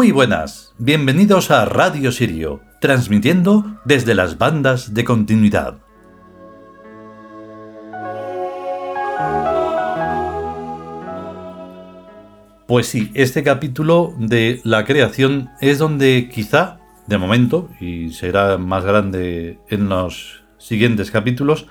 Muy buenas, bienvenidos a Radio Sirio, transmitiendo desde las bandas de continuidad. Pues sí, este capítulo de la creación es donde quizá, de momento, y será más grande en los siguientes capítulos,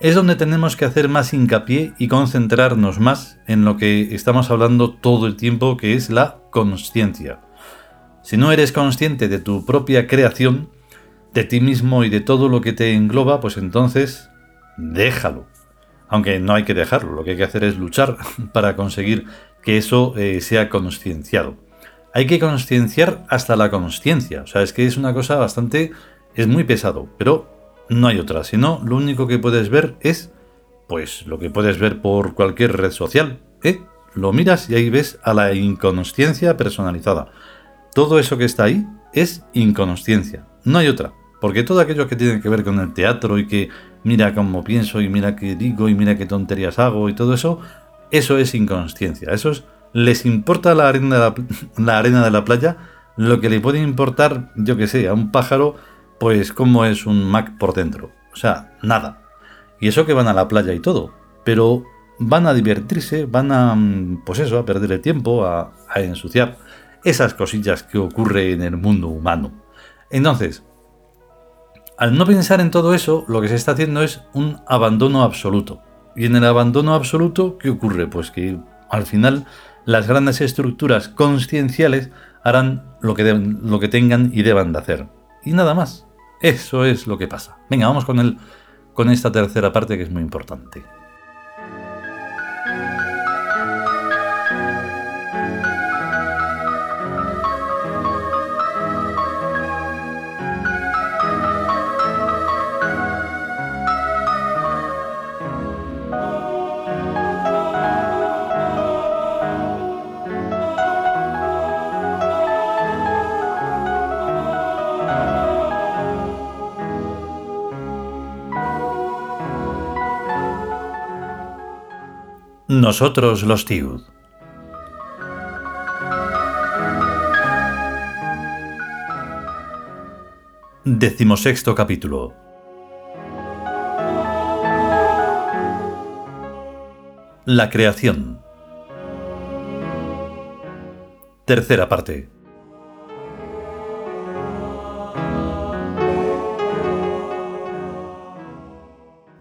es donde tenemos que hacer más hincapié y concentrarnos más en lo que estamos hablando todo el tiempo, que es la conciencia. Si no eres consciente de tu propia creación, de ti mismo y de todo lo que te engloba, pues entonces déjalo. Aunque no hay que dejarlo, lo que hay que hacer es luchar para conseguir que eso eh, sea concienciado. Hay que concienciar hasta la conciencia, o sea, es que es una cosa bastante... es muy pesado, pero no hay otra, sino lo único que puedes ver es, pues, lo que puedes ver por cualquier red social, ¿eh? Lo miras y ahí ves a la inconsciencia personalizada. Todo eso que está ahí es inconsciencia, no hay otra. Porque todo aquello que tiene que ver con el teatro y que mira cómo pienso y mira qué digo y mira qué tonterías hago y todo eso, eso es inconsciencia. Eso es, les importa la arena de la, playa lo que le puede importar, yo que sé, a un pájaro, pues cómo es un Mac por dentro. O sea, nada. Y eso que van a la playa y todo. Pero van a divertirse, van a, pues eso, a perder el tiempo, a ensuciar esas cosillas que ocurre en el mundo humano. Entonces, al no pensar en todo eso, lo que se está haciendo es un abandono absoluto. Y en el abandono absoluto, ¿qué ocurre? Pues que al final las grandes estructuras conscienciales harán lo que, lo que tengan y deban de hacer. Y nada más. Eso es lo que pasa. Venga, vamos con, el, con esta tercera parte que es muy importante. Nosotros los Tiud. Decimosexto capítulo. La creación. Tercera parte.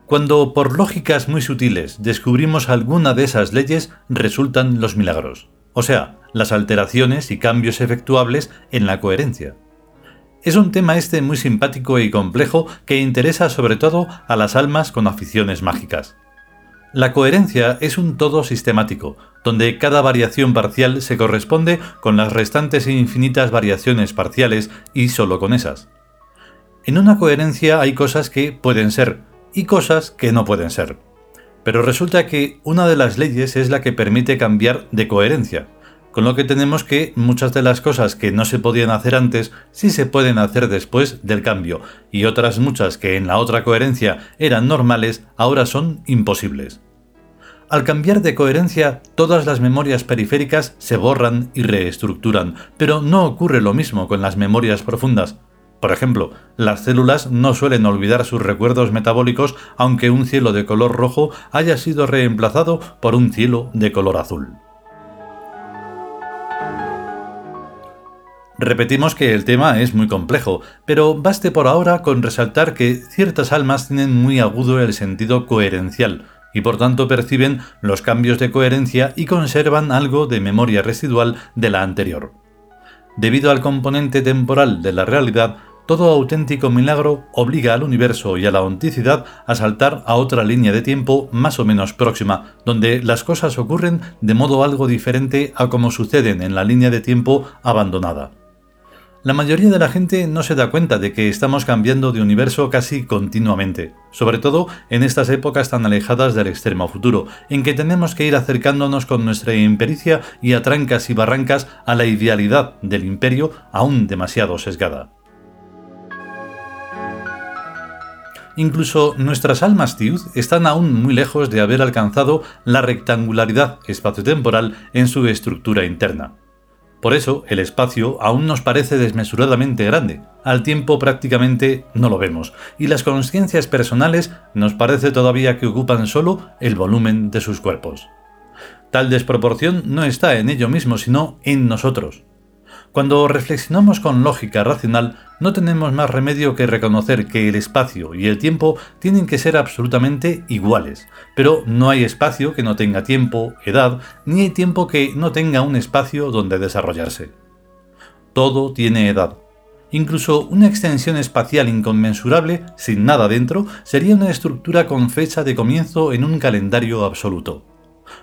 Cuando por lógicas muy sutiles descubrimos alguna de esas leyes, resultan los milagros, o sea, las alteraciones y cambios efectuables en la coherencia. Es un tema este muy simpático y complejo que interesa sobre todo a las almas con aficiones mágicas. La coherencia es un todo sistemático, donde cada variación parcial se corresponde con las restantes e infinitas variaciones parciales y solo con esas. En una coherencia hay cosas que pueden ser, y cosas que no pueden ser. Pero resulta que una de las leyes es la que permite cambiar de coherencia, con lo que tenemos que muchas de las cosas que no se podían hacer antes sí se pueden hacer después del cambio, y otras muchas que en la otra coherencia eran normales ahora son imposibles. Al cambiar de coherencia, todas las memorias periféricas se borran y reestructuran, pero no ocurre lo mismo con las memorias profundas, por ejemplo, las células no suelen olvidar sus recuerdos metabólicos aunque un cielo de color rojo haya sido reemplazado por un cielo de color azul. Repetimos que el tema es muy complejo, pero baste por ahora con resaltar que ciertas almas tienen muy agudo el sentido coherencial, y por tanto perciben los cambios de coherencia y conservan algo de memoria residual de la anterior. Debido al componente temporal de la realidad, todo auténtico milagro obliga al universo y a la onticidad a saltar a otra línea de tiempo más o menos próxima, donde las cosas ocurren de modo algo diferente a como suceden en la línea de tiempo abandonada. La mayoría de la gente no se da cuenta de que estamos cambiando de universo casi continuamente, sobre todo en estas épocas tan alejadas del extremo futuro, en que tenemos que ir acercándonos con nuestra impericia y a trancas y barrancas a la idealidad del imperio aún demasiado sesgada. Incluso nuestras almas Tiud están aún muy lejos de haber alcanzado la rectangularidad espaciotemporal en su estructura interna. Por eso el espacio aún nos parece desmesuradamente grande, al tiempo prácticamente no lo vemos, y las conciencias personales nos parece todavía que ocupan solo el volumen de sus cuerpos. Tal desproporción no está en ello mismo, sino en nosotros. Cuando reflexionamos con lógica racional, no tenemos más remedio que reconocer que el espacio y el tiempo tienen que ser absolutamente iguales, pero no hay espacio que no tenga tiempo, edad, ni hay tiempo que no tenga un espacio donde desarrollarse. Todo tiene edad. Incluso una extensión espacial inconmensurable, sin nada dentro, sería una estructura con fecha de comienzo en un calendario absoluto.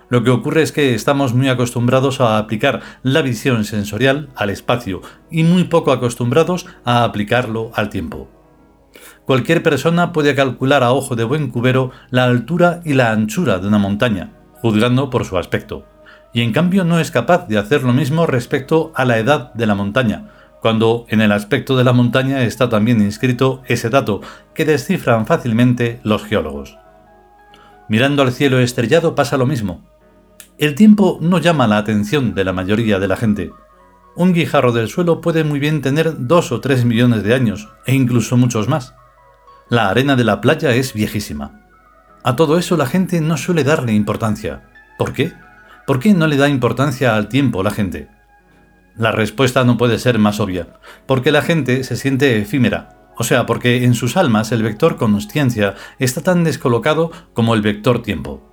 Lo que ocurre es que estamos muy acostumbrados a aplicar la visión sensorial al espacio y muy poco acostumbrados a aplicarlo al tiempo. Cualquier persona puede calcular a ojo de buen cubero la altura y la anchura de una montaña, juzgando por su aspecto, y en cambio no es capaz de hacer lo mismo respecto a la edad de la montaña, cuando en el aspecto de la montaña está también inscrito ese dato que descifran fácilmente los geólogos. Mirando al cielo estrellado pasa lo mismo. El tiempo no llama la atención de la mayoría de la gente. Un guijarro del suelo puede muy bien tener dos o tres millones de años, e incluso muchos más. La arena de la playa es viejísima. A todo eso la gente no suele darle importancia. ¿Por qué? ¿Por qué no le da importancia al tiempo la gente? La respuesta no puede ser más obvia, porque la gente se siente efímera, o sea, porque en sus almas el vector consciencia está tan descolocado como el vector tiempo.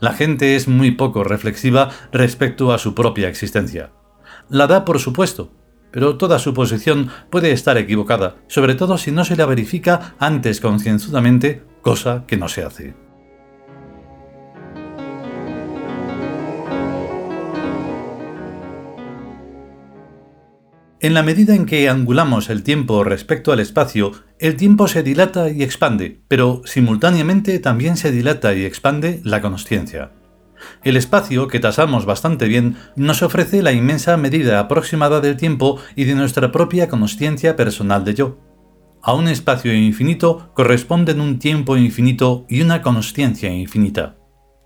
La gente es muy poco reflexiva respecto a su propia existencia. La da por supuesto, pero toda su posición puede estar equivocada, sobre todo si no se la verifica antes concienzudamente, cosa que no se hace. En la medida en que angulamos el tiempo respecto al espacio, el tiempo se dilata y expande, pero simultáneamente también se dilata y expande la consciencia. El espacio, que tasamos bastante bien, nos ofrece la inmensa medida aproximada del tiempo y de nuestra propia consciencia personal de yo. A un espacio infinito corresponden un tiempo infinito y una consciencia infinita.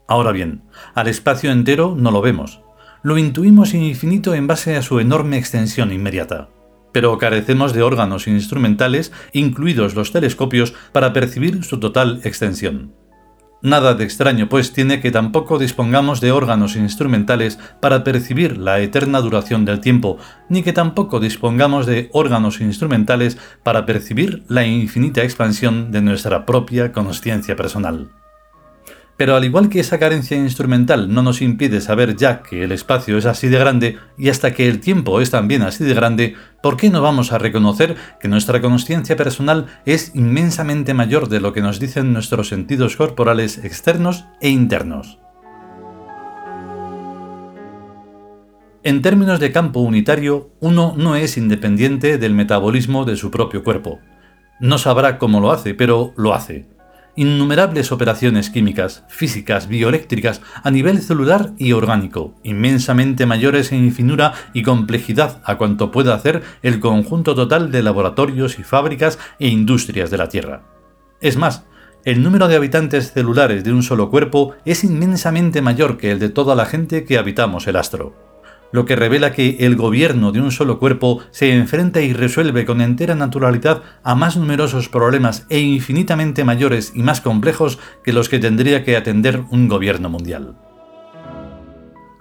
Ahora bien, al espacio entero no lo vemos, lo intuimos infinito en base a su enorme extensión inmediata. Pero carecemos de órganos instrumentales, incluidos los telescopios, para percibir su total extensión. Nada de extraño, pues, tiene que tampoco dispongamos de órganos instrumentales para percibir la eterna duración del tiempo, ni que tampoco dispongamos de órganos instrumentales para percibir la infinita expansión de nuestra propia conciencia personal. Pero al igual que esa carencia instrumental no nos impide saber ya que el espacio es así de grande y hasta que el tiempo es también así de grande, ¿por qué no vamos a reconocer que nuestra conciencia personal es inmensamente mayor de lo que nos dicen nuestros sentidos corporales externos e internos? En términos de campo unitario, uno no es independiente del metabolismo de su propio cuerpo. No sabrá cómo lo hace, pero lo hace innumerables operaciones químicas, físicas, bioeléctricas a nivel celular y orgánico, inmensamente mayores en finura y complejidad a cuanto pueda hacer el conjunto total de laboratorios y fábricas e industrias de la Tierra. Es más, el número de habitantes celulares de un solo cuerpo es inmensamente mayor que el de toda la gente que habitamos el astro lo que revela que el gobierno de un solo cuerpo se enfrenta y resuelve con entera naturalidad a más numerosos problemas e infinitamente mayores y más complejos que los que tendría que atender un gobierno mundial.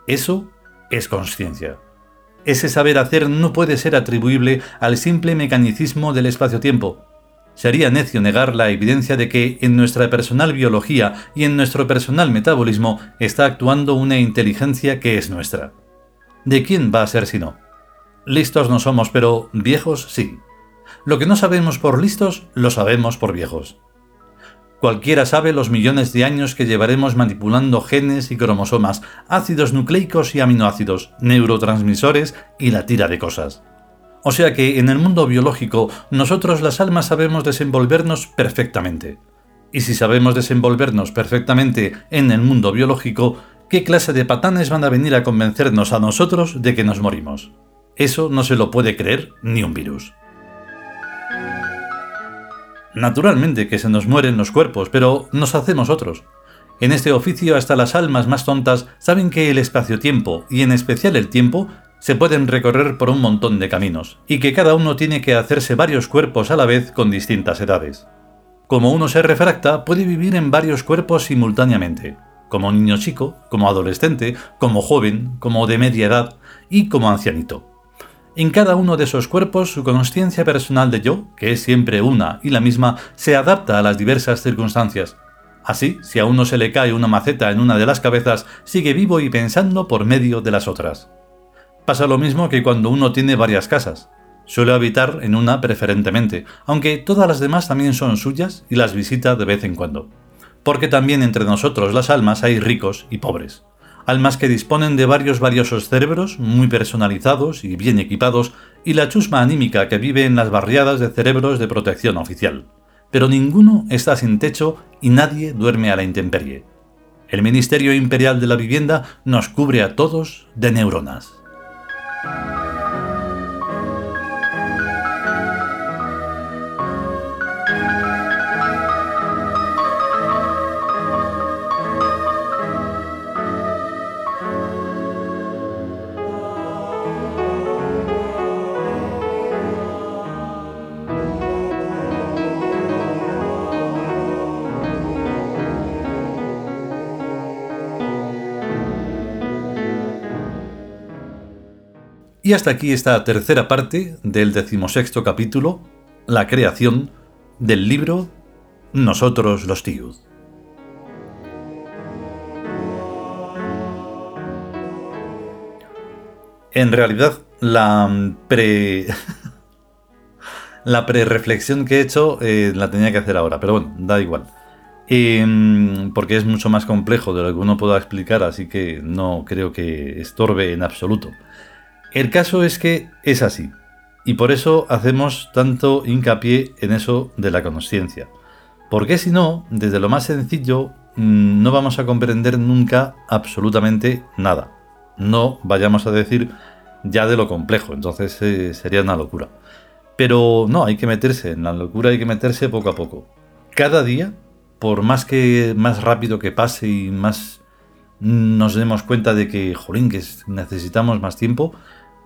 Eso es conciencia. Ese saber hacer no puede ser atribuible al simple mecanicismo del espacio-tiempo. Sería necio negar la evidencia de que en nuestra personal biología y en nuestro personal metabolismo está actuando una inteligencia que es nuestra. ¿De quién va a ser si no? Listos no somos, pero viejos sí. Lo que no sabemos por listos, lo sabemos por viejos. Cualquiera sabe los millones de años que llevaremos manipulando genes y cromosomas, ácidos nucleicos y aminoácidos, neurotransmisores y la tira de cosas. O sea que en el mundo biológico nosotros las almas sabemos desenvolvernos perfectamente. Y si sabemos desenvolvernos perfectamente en el mundo biológico, ¿Qué clase de patanes van a venir a convencernos a nosotros de que nos morimos? Eso no se lo puede creer ni un virus. Naturalmente que se nos mueren los cuerpos, pero nos hacemos otros. En este oficio hasta las almas más tontas saben que el espacio-tiempo, y en especial el tiempo, se pueden recorrer por un montón de caminos, y que cada uno tiene que hacerse varios cuerpos a la vez con distintas edades. Como uno se refracta, puede vivir en varios cuerpos simultáneamente, como niño chico, como adolescente, como joven, como de media edad y como ancianito. En cada uno de esos cuerpos su conciencia personal de yo, que es siempre una y la misma, se adapta a las diversas circunstancias. Así, si a uno se le cae una maceta en una de las cabezas, sigue vivo y pensando por medio de las otras. Pasa lo mismo que cuando uno tiene varias casas. Suele habitar en una preferentemente, aunque todas las demás también son suyas y las visita de vez en cuando. Porque también entre nosotros las almas hay ricos y pobres almas que disponen de varios valiosos cerebros muy personalizados y bien equipados, y la chusma anímica que vive en las barriadas de cerebros de protección oficial. Pero ninguno está sin techo y nadie duerme a la intemperie. El Ministerio Imperial de la Vivienda nos cubre a todos de neuronas. Y hasta aquí esta tercera parte del decimosexto capítulo, la creación del libro Nosotros los Tiud. En realidad, la pre. la pre-reflexión que he hecho eh, la tenía que hacer ahora, pero bueno, da igual. Em, porque es mucho más complejo de lo que uno pueda explicar, así que no creo que estorbe en absoluto. El caso es que es así, y por eso hacemos tanto hincapié en eso de la conciencia. Porque si no, desde lo más sencillo, mm, no vamos a comprender nunca absolutamente nada. No vayamos a decir ya de lo complejo, entonces eh, sería una locura. Pero no, hay que meterse, en la locura hay que meterse poco a poco. Cada día, por más que más rápido que pase y más nos demos cuenta de que, jolín, que necesitamos más tiempo,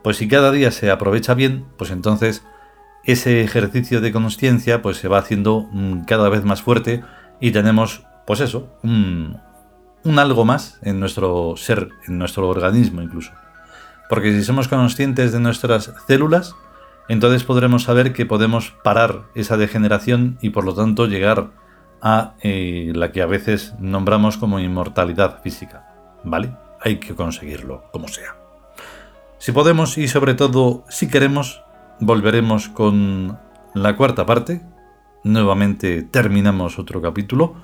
pues si cada día se aprovecha bien, pues entonces ese ejercicio de conciencia pues se va haciendo mm, cada vez más fuerte y tenemos, pues eso, un, un algo más en nuestro ser, en nuestro organismo incluso. Porque si somos conscientes de nuestras células, entonces podremos saber que podemos parar esa degeneración y por lo tanto llegar a eh, la que a veces nombramos como inmortalidad física. ¿Vale? Hay que conseguirlo, como sea. Si podemos y sobre todo si queremos, volveremos con la cuarta parte. Nuevamente terminamos otro capítulo.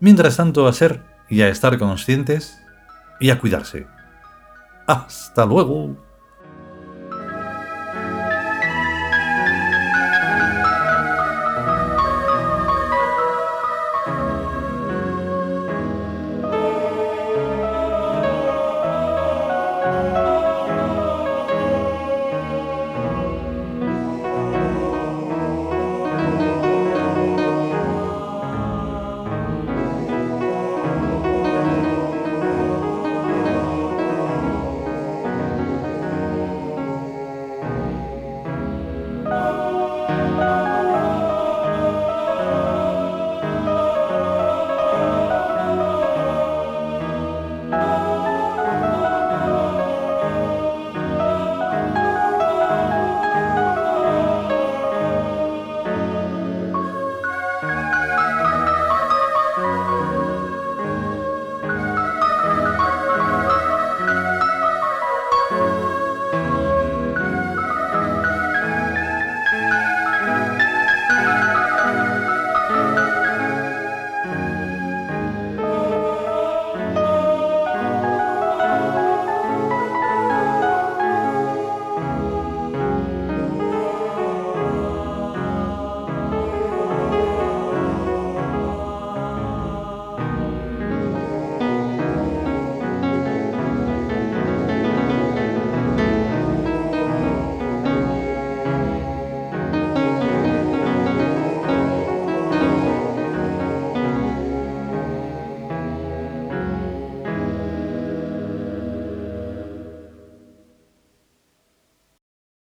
Mientras tanto, a ser y a estar conscientes y a cuidarse. Hasta luego.